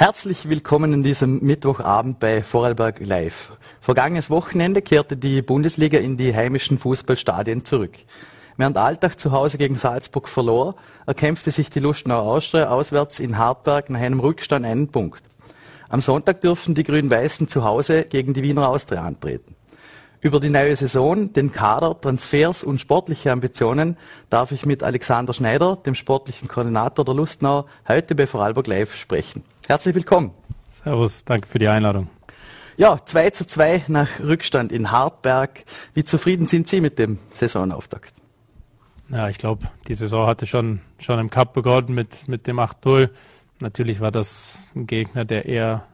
Herzlich willkommen in diesem Mittwochabend bei Vorarlberg Live. Vergangenes Wochenende kehrte die Bundesliga in die heimischen Fußballstadien zurück. Während Alltag zu Hause gegen Salzburg verlor, erkämpfte sich die Lustenauer Austria auswärts in Hartberg nach einem Rückstand einen Punkt. Am Sonntag dürfen die Grün-Weißen zu Hause gegen die Wiener Austria antreten. Über die neue Saison, den Kader, Transfers und sportliche Ambitionen darf ich mit Alexander Schneider, dem sportlichen Koordinator der Lustenau, heute bei Vorarlberg Live sprechen. Herzlich willkommen. Servus, danke für die Einladung. Ja, 2 zu 2 nach Rückstand in Hartberg. Wie zufrieden sind Sie mit dem Saisonauftakt? Ja, ich glaube, die Saison hatte schon, schon im Cup begonnen mit, mit dem 8-0. Natürlich war das ein Gegner, der eher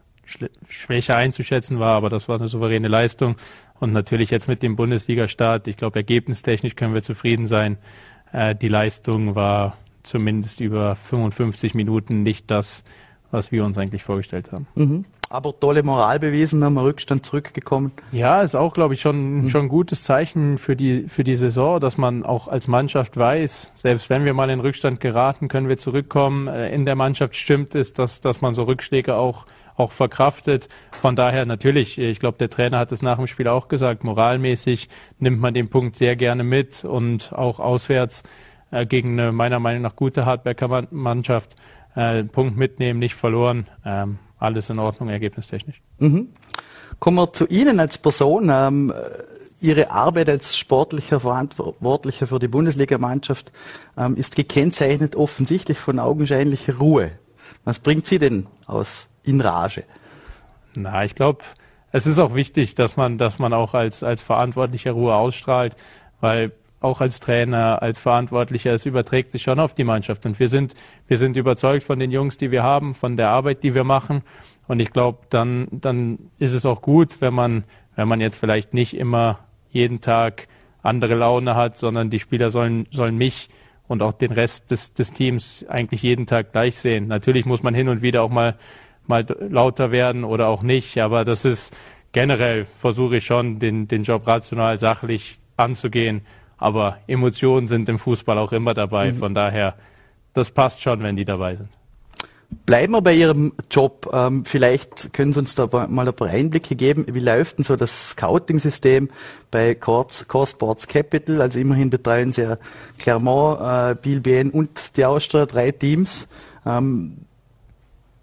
schwächer einzuschätzen war, aber das war eine souveräne Leistung. Und natürlich jetzt mit dem Bundesliga-Start, ich glaube, ergebnistechnisch können wir zufrieden sein. Äh, die Leistung war zumindest über 55 Minuten nicht das, was wir uns eigentlich vorgestellt haben. Mhm. Aber tolle Moral bewiesen, haben wir Rückstand zurückgekommen. Ja, ist auch, glaube ich, schon, mhm. schon ein gutes Zeichen für die, für die Saison, dass man auch als Mannschaft weiß, selbst wenn wir mal in Rückstand geraten, können wir zurückkommen. Äh, in der Mannschaft stimmt es, dass, dass man so Rückschläge auch, auch verkraftet. Von daher natürlich, ich glaube, der Trainer hat es nach dem Spiel auch gesagt, moralmäßig nimmt man den Punkt sehr gerne mit und auch auswärts äh, gegen eine meiner Meinung nach gute Hardbacker Mannschaft äh, Punkt mitnehmen, nicht verloren. Ähm, alles in Ordnung, ergebnistechnisch. Mhm. Kommen wir zu Ihnen als Person. Ähm, Ihre Arbeit als sportlicher Verantwortlicher für die Bundesligamannschaft ähm, ist gekennzeichnet offensichtlich von augenscheinlicher Ruhe. Was bringt Sie denn aus in Rage? Na, ich glaube, es ist auch wichtig, dass man, dass man auch als, als Verantwortlicher Ruhe ausstrahlt, weil auch als Trainer, als Verantwortlicher, es überträgt sich schon auf die Mannschaft. Und wir sind, wir sind überzeugt von den Jungs, die wir haben, von der Arbeit, die wir machen. Und ich glaube, dann, dann ist es auch gut, wenn man, wenn man jetzt vielleicht nicht immer jeden Tag andere Laune hat, sondern die Spieler sollen, sollen mich und auch den Rest des, des Teams eigentlich jeden Tag gleich sehen. Natürlich muss man hin und wieder auch mal, mal lauter werden oder auch nicht, aber das ist generell versuche ich schon, den, den Job rational, sachlich anzugehen aber Emotionen sind im Fußball auch immer dabei. Mhm. Von daher, das passt schon, wenn die dabei sind. Bleiben wir bei Ihrem Job. Ähm, vielleicht können Sie uns da mal ein paar Einblicke geben. Wie läuft denn so das Scouting-System bei Core, Sports Capital? Also immerhin betreuen Sie ja Clermont, äh, Bilbien und die Austria, drei Teams. Ähm,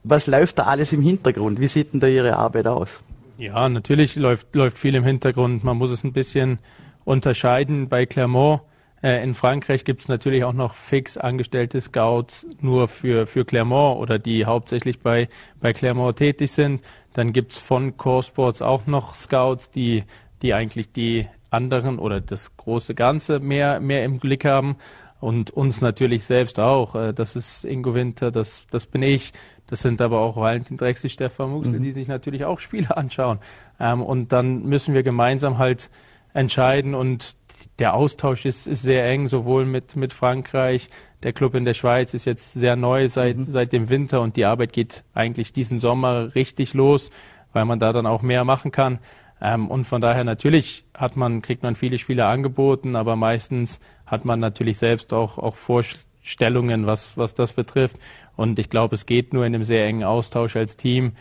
was läuft da alles im Hintergrund? Wie sieht denn da Ihre Arbeit aus? Ja, natürlich läuft, läuft viel im Hintergrund. Man muss es ein bisschen unterscheiden. Bei Clermont äh, in Frankreich gibt es natürlich auch noch fix angestellte Scouts nur für, für Clermont oder die hauptsächlich bei, bei Clermont tätig sind. Dann gibt es von Core Sports auch noch Scouts, die, die eigentlich die anderen oder das große Ganze mehr, mehr im Blick haben. Und uns natürlich selbst auch. Äh, das ist Ingo Winter, das, das bin ich. Das sind aber auch Valentin Drexel, Stefan Muxel, mhm. die sich natürlich auch Spiele anschauen. Ähm, und dann müssen wir gemeinsam halt entscheiden und der Austausch ist, ist sehr eng, sowohl mit, mit Frankreich. Der Club in der Schweiz ist jetzt sehr neu seit, mhm. seit dem Winter und die Arbeit geht eigentlich diesen Sommer richtig los, weil man da dann auch mehr machen kann. Ähm, und von daher natürlich hat man, kriegt man viele Spiele angeboten, aber meistens hat man natürlich selbst auch, auch Vorstellungen, was, was das betrifft. Und ich glaube, es geht nur in einem sehr engen Austausch als Team,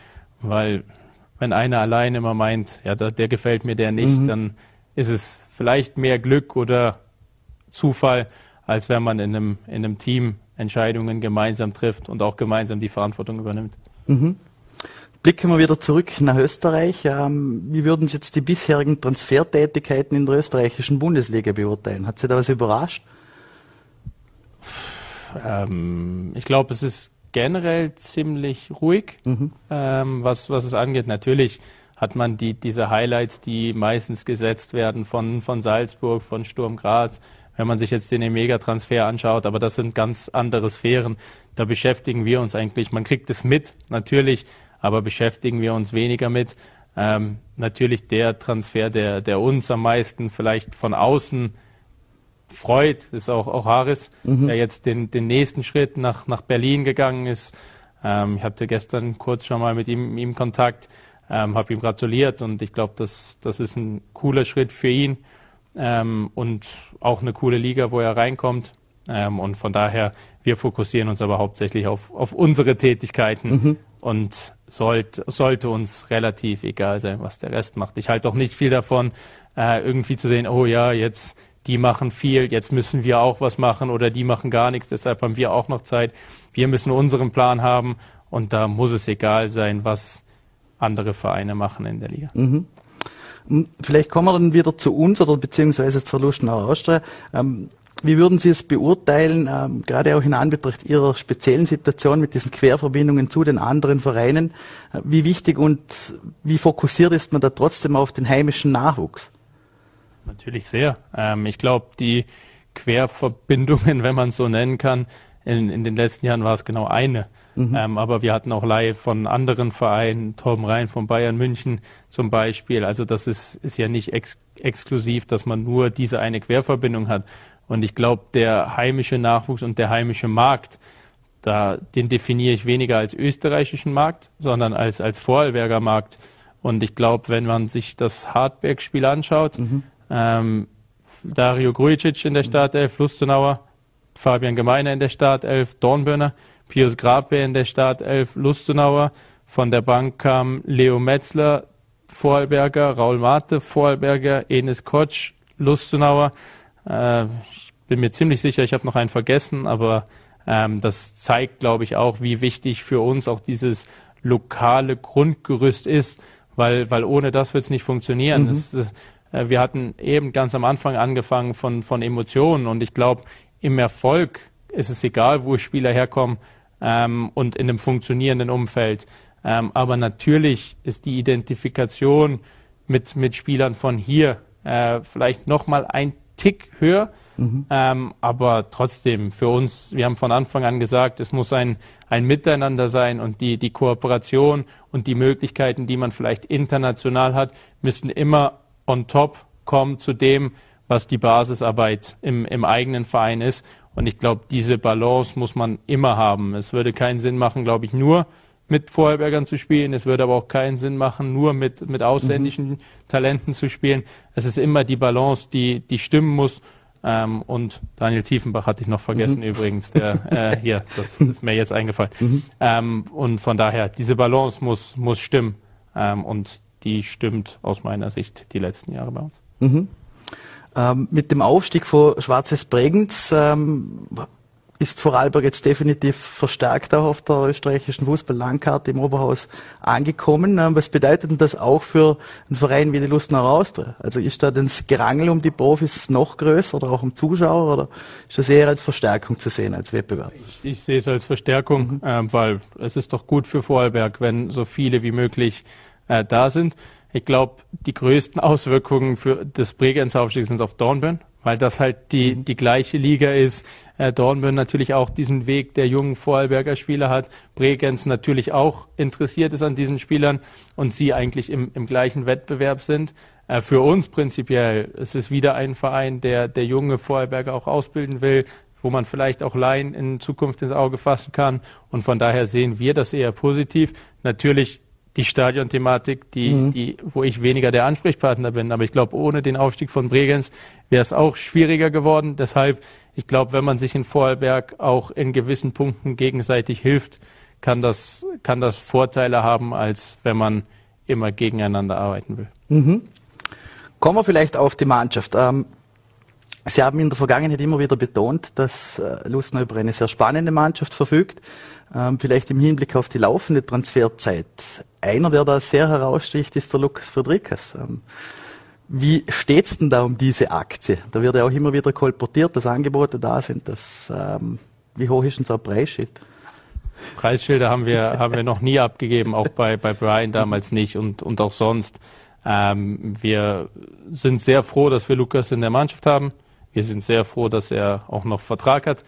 weil wenn einer allein immer meint, ja, der, der gefällt mir der nicht, mhm. dann ist es vielleicht mehr Glück oder Zufall, als wenn man in einem, in einem Team Entscheidungen gemeinsam trifft und auch gemeinsam die Verantwortung übernimmt. Mhm. Blicken wir wieder zurück nach Österreich. Ähm, wie würden Sie jetzt die bisherigen Transfertätigkeiten in der österreichischen Bundesliga beurteilen? Hat Sie da was überrascht? Ähm, ich glaube, es ist generell ziemlich ruhig, mhm. ähm, was, was es angeht. Natürlich hat man die, diese Highlights, die meistens gesetzt werden von, von Salzburg, von Sturm Graz, wenn man sich jetzt den Emega-Transfer anschaut, aber das sind ganz andere Sphären. Da beschäftigen wir uns eigentlich, man kriegt es mit, natürlich, aber beschäftigen wir uns weniger mit. Ähm, natürlich der Transfer, der, der uns am meisten vielleicht von außen freut, ist auch, auch Haris, mhm. der jetzt den, den nächsten Schritt nach, nach Berlin gegangen ist. Ähm, ich hatte gestern kurz schon mal mit ihm, ihm Kontakt ähm, habe ihm gratuliert und ich glaube, das, das ist ein cooler Schritt für ihn ähm, und auch eine coole Liga, wo er reinkommt. Ähm, und von daher, wir fokussieren uns aber hauptsächlich auf, auf unsere Tätigkeiten, mhm. und sollt, sollte uns relativ egal sein, was der Rest macht. Ich halte auch nicht viel davon, äh, irgendwie zu sehen, oh ja, jetzt die machen viel, jetzt müssen wir auch was machen oder die machen gar nichts, deshalb haben wir auch noch Zeit. Wir müssen unseren Plan haben und da muss es egal sein, was andere Vereine machen in der Liga. Mhm. Vielleicht kommen wir dann wieder zu uns oder beziehungsweise zur Lustenauer Austria. Ähm, wie würden Sie es beurteilen, ähm, gerade auch in Anbetracht Ihrer speziellen Situation mit diesen Querverbindungen zu den anderen Vereinen? Äh, wie wichtig und wie fokussiert ist man da trotzdem auf den heimischen Nachwuchs? Natürlich sehr. Ähm, ich glaube, die Querverbindungen, wenn man es so nennen kann, in, in den letzten Jahren war es genau eine. Mhm. Ähm, aber wir hatten auch Leih von anderen Vereinen, Torben Rhein von Bayern München zum Beispiel. Also das ist, ist ja nicht ex exklusiv, dass man nur diese eine Querverbindung hat. Und ich glaube, der heimische Nachwuchs und der heimische Markt, da, den definiere ich weniger als österreichischen Markt, sondern als, als Vorarlberger Markt. Und ich glaube, wenn man sich das Hartberg-Spiel anschaut, mhm. ähm, Dario Grujicic in der Startelf, Lustenauer, Fabian Gemeiner in der Startelf, Dornbirner, Pius Grape in der Startelf, Lustenauer. Von der Bank kam Leo Metzler, Vorarlberger, Raul Mate, Vorarlberger, Enes Kotsch, Lustenauer. Äh, ich bin mir ziemlich sicher, ich habe noch einen vergessen, aber ähm, das zeigt, glaube ich, auch, wie wichtig für uns auch dieses lokale Grundgerüst ist, weil, weil ohne das wird es nicht funktionieren. Mhm. Das, äh, wir hatten eben ganz am Anfang angefangen von, von Emotionen und ich glaube, im Erfolg ist es egal, wo Spieler herkommen ähm, und in einem funktionierenden Umfeld. Ähm, aber natürlich ist die Identifikation mit, mit Spielern von hier äh, vielleicht nochmal ein Tick höher. Mhm. Ähm, aber trotzdem, für uns, wir haben von Anfang an gesagt, es muss ein, ein Miteinander sein und die, die Kooperation und die Möglichkeiten, die man vielleicht international hat, müssen immer on top kommen zu dem, was die Basisarbeit im, im eigenen Verein ist. Und ich glaube, diese Balance muss man immer haben. Es würde keinen Sinn machen, glaube ich, nur mit Vorarlbergern zu spielen. Es würde aber auch keinen Sinn machen, nur mit, mit ausländischen mhm. Talenten zu spielen. Es ist immer die Balance, die, die stimmen muss. Ähm, und Daniel Tiefenbach hatte ich noch vergessen mhm. übrigens, der äh, hier, das ist mir jetzt eingefallen. Mhm. Ähm, und von daher, diese Balance muss, muss stimmen. Ähm, und die stimmt aus meiner Sicht die letzten Jahre bei uns. Ähm, mit dem Aufstieg von Schwarzes Bregenz ähm, ist Vorarlberg jetzt definitiv verstärkt auch auf der österreichischen Fußball-Landkarte im Oberhaus angekommen. Ähm, was bedeutet denn das auch für einen Verein wie die Lustner Austria? Also ist da das Gerangel um die Profis noch größer oder auch um Zuschauer oder ist das eher als Verstärkung zu sehen, als Wettbewerb? Ich, ich sehe es als Verstärkung, mhm. äh, weil es ist doch gut für Vorarlberg, wenn so viele wie möglich äh, da sind. Ich glaube, die größten Auswirkungen für das Bregenz-Aufstieg sind auf Dornbirn, weil das halt die, mhm. die gleiche Liga ist. Äh, Dornbirn natürlich auch diesen Weg der jungen Vorarlberger Spieler hat. Bregenz natürlich auch interessiert ist an diesen Spielern und sie eigentlich im, im gleichen Wettbewerb sind. Äh, für uns prinzipiell es ist wieder ein Verein, der, der junge Vorarlberger auch ausbilden will, wo man vielleicht auch Laien in Zukunft ins Auge fassen kann. Und von daher sehen wir das eher positiv. Natürlich die Stadionthematik, die, mhm. die, wo ich weniger der Ansprechpartner bin. Aber ich glaube, ohne den Aufstieg von Bregenz wäre es auch schwieriger geworden. Deshalb, ich glaube, wenn man sich in Vorarlberg auch in gewissen Punkten gegenseitig hilft, kann das, kann das Vorteile haben, als wenn man immer gegeneinander arbeiten will. Mhm. Kommen wir vielleicht auf die Mannschaft. Ähm, Sie haben in der Vergangenheit immer wieder betont, dass äh, Lustner über eine sehr spannende Mannschaft verfügt. Ähm, vielleicht im Hinblick auf die laufende Transferzeit. Einer, der da sehr heraussticht, ist der Lukas Friedrichs. Ähm, wie steht's denn da um diese Aktie? Da wird ja auch immer wieder kolportiert, dass Angebote da sind. Dass, ähm, wie hoch ist denn so ein Preisschild? Preisschilder haben wir, haben wir noch nie abgegeben, auch bei, bei Brian damals nicht und, und auch sonst. Ähm, wir sind sehr froh, dass wir Lukas in der Mannschaft haben. Wir sind sehr froh, dass er auch noch Vertrag hat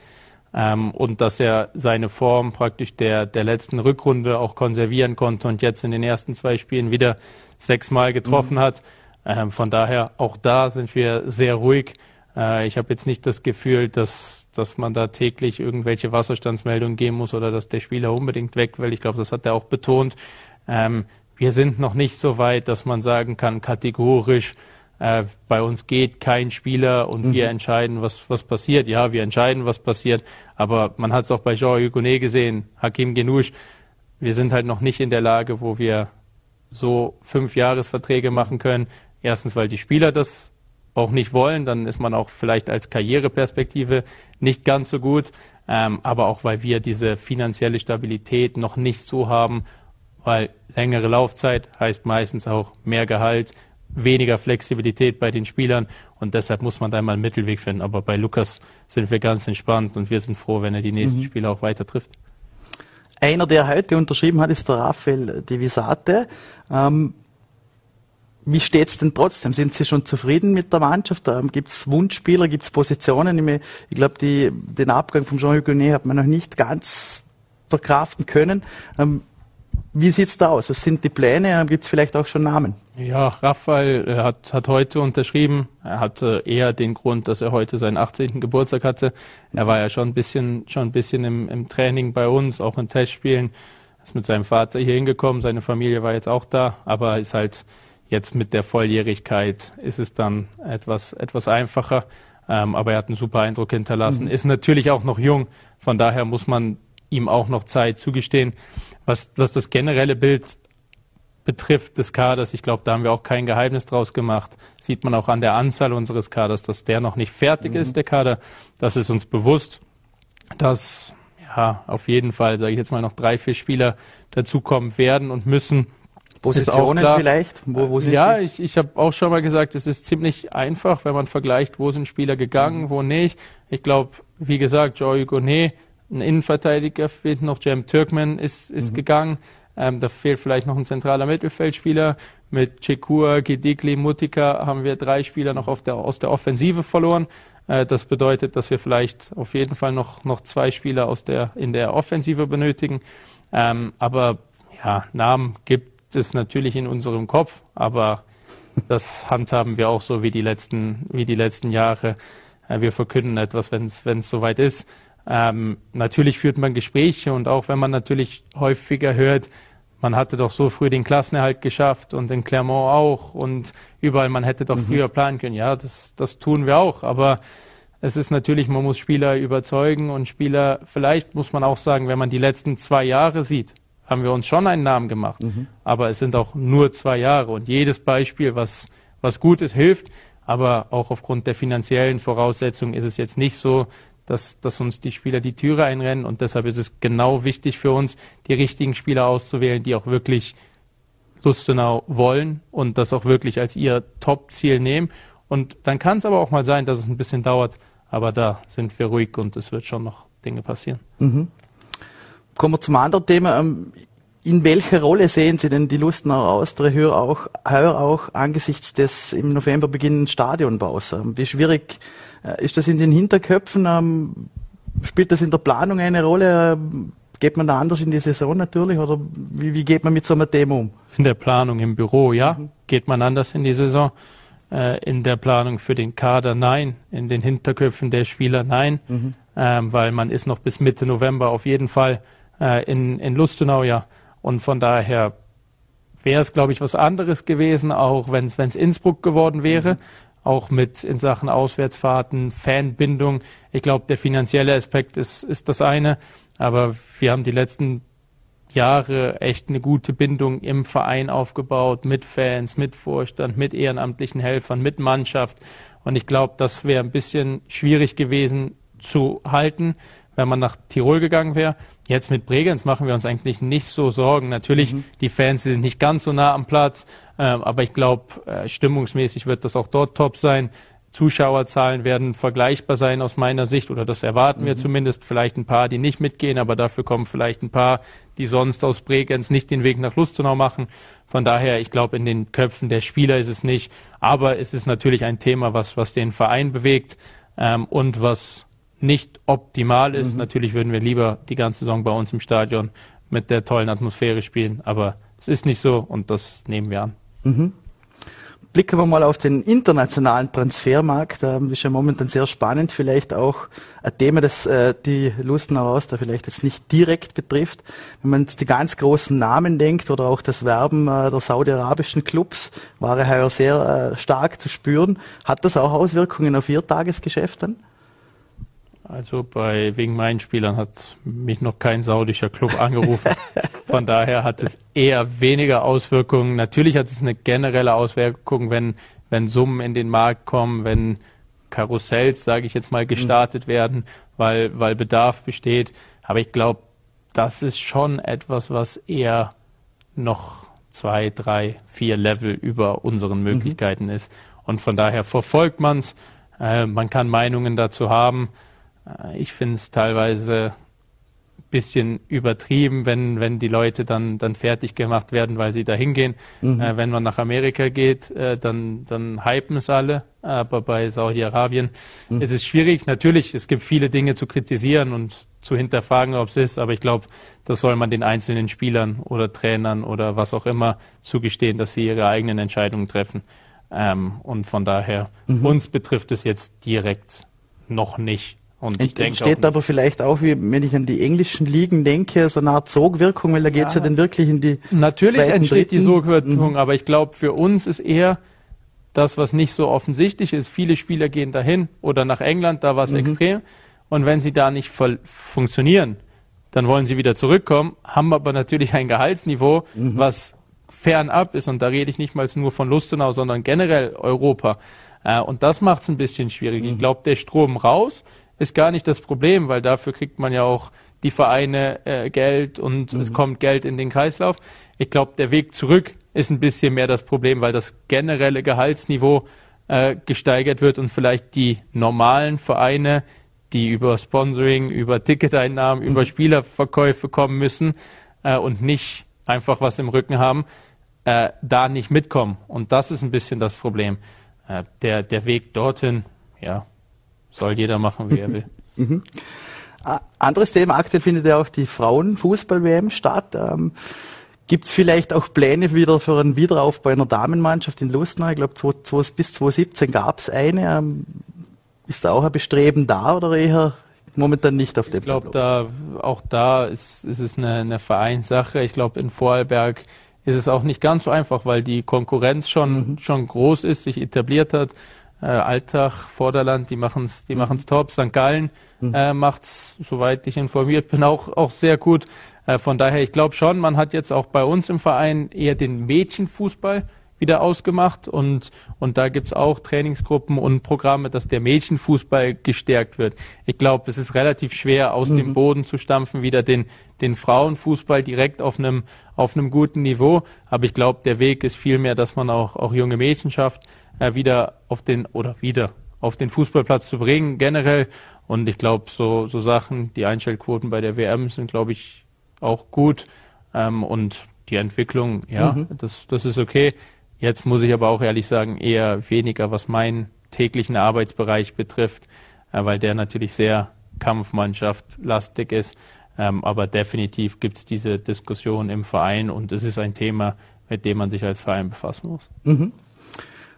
ähm, und dass er seine Form praktisch der, der letzten Rückrunde auch konservieren konnte und jetzt in den ersten zwei Spielen wieder sechsmal getroffen mhm. hat. Ähm, von daher auch da sind wir sehr ruhig. Äh, ich habe jetzt nicht das Gefühl, dass, dass man da täglich irgendwelche Wasserstandsmeldungen geben muss oder dass der Spieler unbedingt weg will. Ich glaube, das hat er auch betont. Ähm, wir sind noch nicht so weit, dass man sagen kann, kategorisch, äh, bei uns geht kein Spieler und mhm. wir entscheiden, was, was passiert. Ja, wir entscheiden, was passiert, aber man hat es auch bei Jean Hugonet gesehen, Hakim Genouche, wir sind halt noch nicht in der Lage, wo wir so fünf Jahresverträge machen können. Erstens, weil die Spieler das auch nicht wollen, dann ist man auch vielleicht als Karriereperspektive nicht ganz so gut, ähm, aber auch weil wir diese finanzielle Stabilität noch nicht so haben, weil längere Laufzeit heißt meistens auch mehr Gehalt, weniger Flexibilität bei den Spielern und deshalb muss man da mal einen Mittelweg finden. Aber bei Lukas sind wir ganz entspannt und wir sind froh, wenn er die nächsten mhm. Spiele auch weiter trifft. Einer, der heute unterschrieben hat, ist der Rafael Divisate. Ähm, wie steht's denn trotzdem? Sind Sie schon zufrieden mit der Mannschaft? Ähm, gibt's Wunschspieler, gibt's Positionen? Ich, ich glaube, den Abgang von Jean-Hugues hat man noch nicht ganz verkraften können. Ähm, wie sieht's da aus? Was sind die Pläne? Ähm, gibt's vielleicht auch schon Namen? Ja, Raphael äh, hat, hat heute unterschrieben. Er hatte eher den Grund, dass er heute seinen 18. Geburtstag hatte. Er war ja schon ein bisschen, schon ein bisschen im, im Training bei uns, auch in Testspielen. Er ist mit seinem Vater hier hingekommen. Seine Familie war jetzt auch da, aber ist halt jetzt mit der Volljährigkeit ist es dann etwas, etwas einfacher. Ähm, aber er hat einen super Eindruck hinterlassen. Mhm. Ist natürlich auch noch jung. Von daher muss man ihm auch noch Zeit zugestehen. Was, was das generelle Bild betrifft des Kaders, ich glaube, da haben wir auch kein Geheimnis draus gemacht, sieht man auch an der Anzahl unseres Kaders, dass der noch nicht fertig mhm. ist, der Kader. Das ist uns bewusst, dass ja auf jeden Fall, sage ich jetzt mal, noch drei, vier Spieler dazukommen werden und müssen. Positionen vielleicht? Wo, wo ja, die? ich, ich habe auch schon mal gesagt, es ist ziemlich einfach, wenn man vergleicht, wo sind Spieler gegangen, mhm. wo nicht. Ich glaube, wie gesagt, Joey Gonet, ein Innenverteidiger fehlt noch, Jem Türkman ist, ist mhm. gegangen. Ähm, da fehlt vielleicht noch ein zentraler Mittelfeldspieler. Mit Chekur, Gedikli, Mutika haben wir drei Spieler noch der, aus der Offensive verloren. Äh, das bedeutet, dass wir vielleicht auf jeden Fall noch, noch zwei Spieler aus der, in der Offensive benötigen. Ähm, aber ja, Namen gibt es natürlich in unserem Kopf, aber das handhaben wir auch so wie die letzten, wie die letzten Jahre. Äh, wir verkünden etwas, wenn es soweit ist. Ähm, natürlich führt man Gespräche und auch wenn man natürlich häufiger hört, man hatte doch so früh den Klassenerhalt geschafft und in Clermont auch und überall, man hätte doch mhm. früher planen können. Ja, das, das tun wir auch, aber es ist natürlich, man muss Spieler überzeugen und Spieler, vielleicht muss man auch sagen, wenn man die letzten zwei Jahre sieht, haben wir uns schon einen Namen gemacht, mhm. aber es sind auch nur zwei Jahre und jedes Beispiel, was, was gut ist, hilft. Aber auch aufgrund der finanziellen Voraussetzungen ist es jetzt nicht so, dass, dass uns die Spieler die Türe einrennen und deshalb ist es genau wichtig für uns, die richtigen Spieler auszuwählen, die auch wirklich Lustenau wollen und das auch wirklich als ihr Top-Ziel nehmen. Und dann kann es aber auch mal sein, dass es ein bisschen dauert, aber da sind wir ruhig und es wird schon noch Dinge passieren. Mhm. Kommen wir zum anderen Thema. Ähm, in welcher Rolle sehen Sie denn die Lustenauer Austria heuer auch, heuer auch angesichts des im November beginnenden Stadionbaus? Ähm, wie schwierig äh, ist das in den Hinterköpfen? Ähm, spielt das in der Planung eine Rolle? Geht man da anders in die Saison natürlich oder wie, wie geht man mit so einem Thema um? In der Planung im Büro, ja. Mhm. Geht man anders in die Saison? Äh, in der Planung für den Kader, nein. In den Hinterköpfen der Spieler, nein. Mhm. Ähm, weil man ist noch bis Mitte November auf jeden Fall äh, in, in Lustenau, ja. Und von daher wäre es, glaube ich, was anderes gewesen, auch wenn es Innsbruck geworden wäre. Mhm auch mit in Sachen Auswärtsfahrten, Fanbindung. Ich glaube, der finanzielle Aspekt ist, ist das eine, aber wir haben die letzten Jahre echt eine gute Bindung im Verein aufgebaut, mit Fans, mit Vorstand, mit ehrenamtlichen Helfern, mit Mannschaft. Und ich glaube, das wäre ein bisschen schwierig gewesen zu halten, wenn man nach Tirol gegangen wäre. Jetzt mit Bregenz machen wir uns eigentlich nicht so Sorgen. Natürlich, mhm. die Fans sind nicht ganz so nah am Platz, äh, aber ich glaube, äh, stimmungsmäßig wird das auch dort top sein. Zuschauerzahlen werden vergleichbar sein aus meiner Sicht, oder das erwarten mhm. wir zumindest. Vielleicht ein paar, die nicht mitgehen, aber dafür kommen vielleicht ein paar, die sonst aus Bregenz nicht den Weg nach Lustenau machen. Von daher, ich glaube, in den Köpfen der Spieler ist es nicht. Aber es ist natürlich ein Thema, was, was den Verein bewegt ähm, und was nicht optimal ist. Mhm. Natürlich würden wir lieber die ganze Saison bei uns im Stadion mit der tollen Atmosphäre spielen, aber es ist nicht so und das nehmen wir an. Mhm. Blicken wir mal auf den internationalen Transfermarkt. Da ist ja momentan sehr spannend, vielleicht auch ein Thema, das äh, die Lustenau da vielleicht jetzt nicht direkt betrifft. Wenn man jetzt die ganz großen Namen denkt oder auch das Werben äh, der saudi-arabischen Clubs, war er heuer sehr äh, stark zu spüren. Hat das auch Auswirkungen auf Ihr Tagesgeschäft dann? Also bei wegen meinen Spielern hat mich noch kein saudischer Club angerufen. Von daher hat es eher weniger Auswirkungen. Natürlich hat es eine generelle Auswirkung, wenn, wenn Summen in den Markt kommen, wenn Karussells, sage ich jetzt mal, gestartet mhm. werden, weil, weil Bedarf besteht. Aber ich glaube, das ist schon etwas, was eher noch zwei, drei, vier Level über unseren mhm. Möglichkeiten mhm. ist. Und von daher verfolgt man es. Äh, man kann Meinungen dazu haben. Äh, ich finde es teilweise ein bisschen übertrieben, wenn, wenn die Leute dann, dann fertig gemacht werden, weil sie da hingehen. Mhm. Äh, wenn man nach Amerika geht, äh, dann, dann hypen es alle. Aber bei Saudi-Arabien mhm. ist es schwierig. Natürlich, es gibt viele Dinge zu kritisieren und zu hinterfragen, ob es ist. Aber ich glaube, das soll man den einzelnen Spielern oder Trainern oder was auch immer zugestehen, dass sie ihre eigenen Entscheidungen treffen. Ähm, und von daher, mhm. uns betrifft es jetzt direkt noch nicht. Und ich Entsteht aber vielleicht auch, wie wenn ich an die englischen Ligen denke, so eine Art Sogwirkung, weil da geht es ja. ja dann wirklich in die. Natürlich zweiten, entsteht dritten. die Sogwirkung, mhm. aber ich glaube, für uns ist eher das, was nicht so offensichtlich ist. Viele Spieler gehen dahin oder nach England, da war es mhm. extrem. Und wenn sie da nicht funktionieren, dann wollen sie wieder zurückkommen, haben aber natürlich ein Gehaltsniveau, mhm. was fernab ist. Und da rede ich nicht mal nur von Lustenau, sondern generell Europa. Äh, und das macht es ein bisschen schwierig. Mhm. Ich glaube, der Strom raus ist gar nicht das Problem, weil dafür kriegt man ja auch die Vereine äh, Geld und mhm. es kommt Geld in den Kreislauf. Ich glaube, der Weg zurück ist ein bisschen mehr das Problem, weil das generelle Gehaltsniveau äh, gesteigert wird und vielleicht die normalen Vereine, die über Sponsoring, über Ticketeinnahmen, mhm. über Spielerverkäufe kommen müssen äh, und nicht einfach was im Rücken haben, äh, da nicht mitkommen. Und das ist ein bisschen das Problem. Äh, der, der Weg dorthin, ja, soll jeder machen, wie er will. mhm. Anderes Thema, aktuell findet ja auch die Frauenfußball-WM statt. Ähm, Gibt es vielleicht auch Pläne wieder für einen Wiederaufbau einer Damenmannschaft in Lustenau? Ich glaube, bis 2017 gab es eine. Ähm, ist da auch ein Bestreben da oder eher momentan nicht auf dem Ich glaube, da, auch da ist, ist es eine, eine Vereinssache. Ich glaube, in Vorarlberg ist es auch nicht ganz so einfach, weil die Konkurrenz schon, mhm. schon groß ist, sich etabliert hat äh, Alltag, Vorderland, die machen es die mhm. machen's top. St. Gallen mhm. äh, macht's, soweit ich informiert bin, auch, auch sehr gut. Äh, von daher, ich glaube schon, man hat jetzt auch bei uns im Verein eher den Mädchenfußball wieder ausgemacht und, und da gibt's auch Trainingsgruppen und Programme, dass der Mädchenfußball gestärkt wird. Ich glaube, es ist relativ schwer, aus mhm. dem Boden zu stampfen, wieder den, den Frauenfußball direkt auf einem, auf einem guten Niveau. Aber ich glaube, der Weg ist vielmehr, dass man auch, auch junge Mädchen schafft, wieder auf den oder wieder auf den Fußballplatz zu bringen, generell. Und ich glaube, so, so Sachen, die Einstellquoten bei der WM sind, glaube ich, auch gut. Ähm, und die Entwicklung, ja, mhm. das, das ist okay. Jetzt muss ich aber auch ehrlich sagen, eher weniger, was meinen täglichen Arbeitsbereich betrifft, äh, weil der natürlich sehr Kampfmannschaft lastig ist. Ähm, aber definitiv gibt es diese Diskussion im Verein und es ist ein Thema, mit dem man sich als Verein befassen muss. Mhm.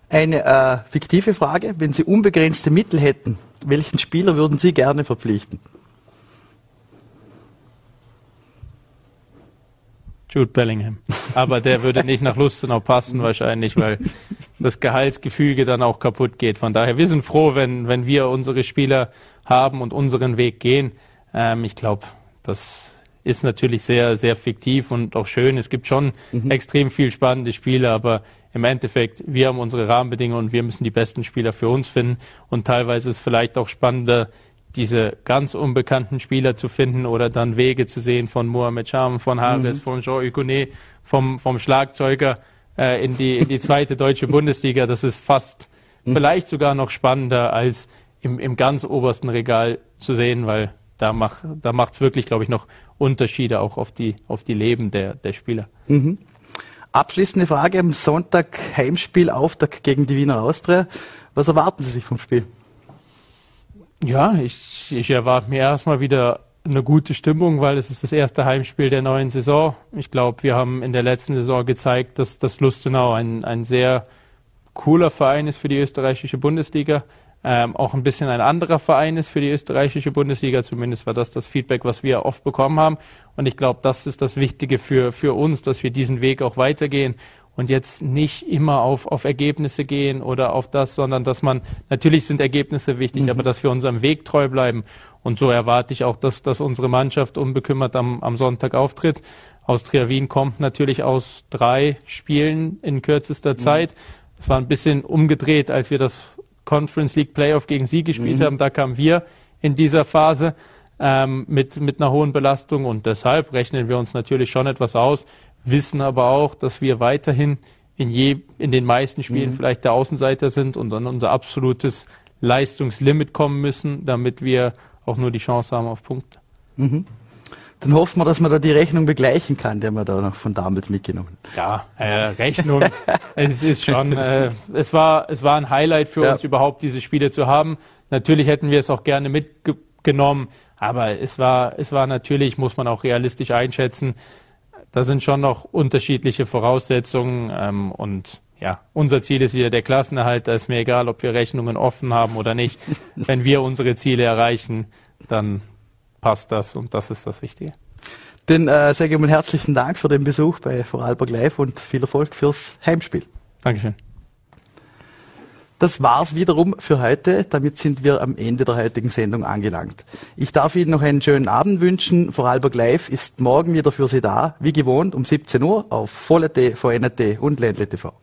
Eine äh, fiktive Frage. Wenn Sie unbegrenzte Mittel hätten, welchen Spieler würden Sie gerne verpflichten? Jude Bellingham. Aber der würde nicht nach Lustenau passen wahrscheinlich, weil das Gehaltsgefüge dann auch kaputt geht. Von daher, wir sind froh, wenn, wenn wir unsere Spieler haben und unseren Weg gehen. Ähm, ich glaube, das ist natürlich sehr, sehr fiktiv und auch schön. Es gibt schon mhm. extrem viel spannende Spiele, aber im Endeffekt, wir haben unsere Rahmenbedingungen und wir müssen die besten Spieler für uns finden. Und teilweise ist es vielleicht auch spannender, diese ganz unbekannten Spieler zu finden oder dann Wege zu sehen von Mohamed Cham, von Harris, mhm. von Jean Hugonet, vom, vom Schlagzeuger äh, in, die, in die zweite deutsche Bundesliga. Das ist fast mhm. vielleicht sogar noch spannender als im, im ganz obersten Regal zu sehen, weil da macht da macht's wirklich, glaube ich, noch Unterschiede auch auf die, auf die Leben der, der Spieler. Mhm. Abschließende Frage am Sonntag Heimspiel Auftakt gegen die Wiener Austria. Was erwarten Sie sich vom Spiel? Ja, ich, ich erwarte mir erstmal wieder eine gute Stimmung, weil es ist das erste Heimspiel der neuen Saison. Ich glaube, wir haben in der letzten Saison gezeigt, dass das Lustenau ein, ein sehr cooler Verein ist für die österreichische Bundesliga ähm, auch ein bisschen ein anderer Verein ist für die österreichische Bundesliga. Zumindest war das das Feedback, was wir oft bekommen haben. Und ich glaube, das ist das Wichtige für, für uns, dass wir diesen Weg auch weitergehen und jetzt nicht immer auf, auf Ergebnisse gehen oder auf das, sondern dass man, natürlich sind Ergebnisse wichtig, mhm. aber dass wir unserem Weg treu bleiben. Und so erwarte ich auch, dass, dass unsere Mannschaft unbekümmert am, am Sonntag auftritt. Austria Wien kommt natürlich aus drei Spielen in kürzester mhm. Zeit. Es war ein bisschen umgedreht, als wir das Conference League Playoff gegen sie gespielt mhm. haben. Da kamen wir in dieser Phase ähm, mit, mit einer hohen Belastung und deshalb rechnen wir uns natürlich schon etwas aus, wissen aber auch, dass wir weiterhin in, je, in den meisten Spielen mhm. vielleicht der Außenseiter sind und an unser absolutes Leistungslimit kommen müssen, damit wir auch nur die Chance haben auf Punkte. Mhm. Dann hoffen wir, dass man da die Rechnung begleichen kann, die wir da noch von damals mitgenommen Ja, äh, Rechnung, es ist schon, äh, es, war, es war ein Highlight für ja. uns überhaupt, diese Spiele zu haben. Natürlich hätten wir es auch gerne mitgenommen, aber es war, es war natürlich, muss man auch realistisch einschätzen, da sind schon noch unterschiedliche Voraussetzungen ähm, und ja, unser Ziel ist wieder der Klassenerhalt. Da ist mir egal, ob wir Rechnungen offen haben oder nicht. Wenn wir unsere Ziele erreichen, dann passt das und das ist das Wichtige. Dann äh, sage ich mal herzlichen Dank für den Besuch bei Vorarlberg Live und viel Erfolg fürs Heimspiel. Dankeschön. Das war's wiederum für heute. Damit sind wir am Ende der heutigen Sendung angelangt. Ich darf Ihnen noch einen schönen Abend wünschen. Vorarlberg Live ist morgen wieder für Sie da, wie gewohnt um 17 Uhr auf Volle.t, VNT und Ländle TV.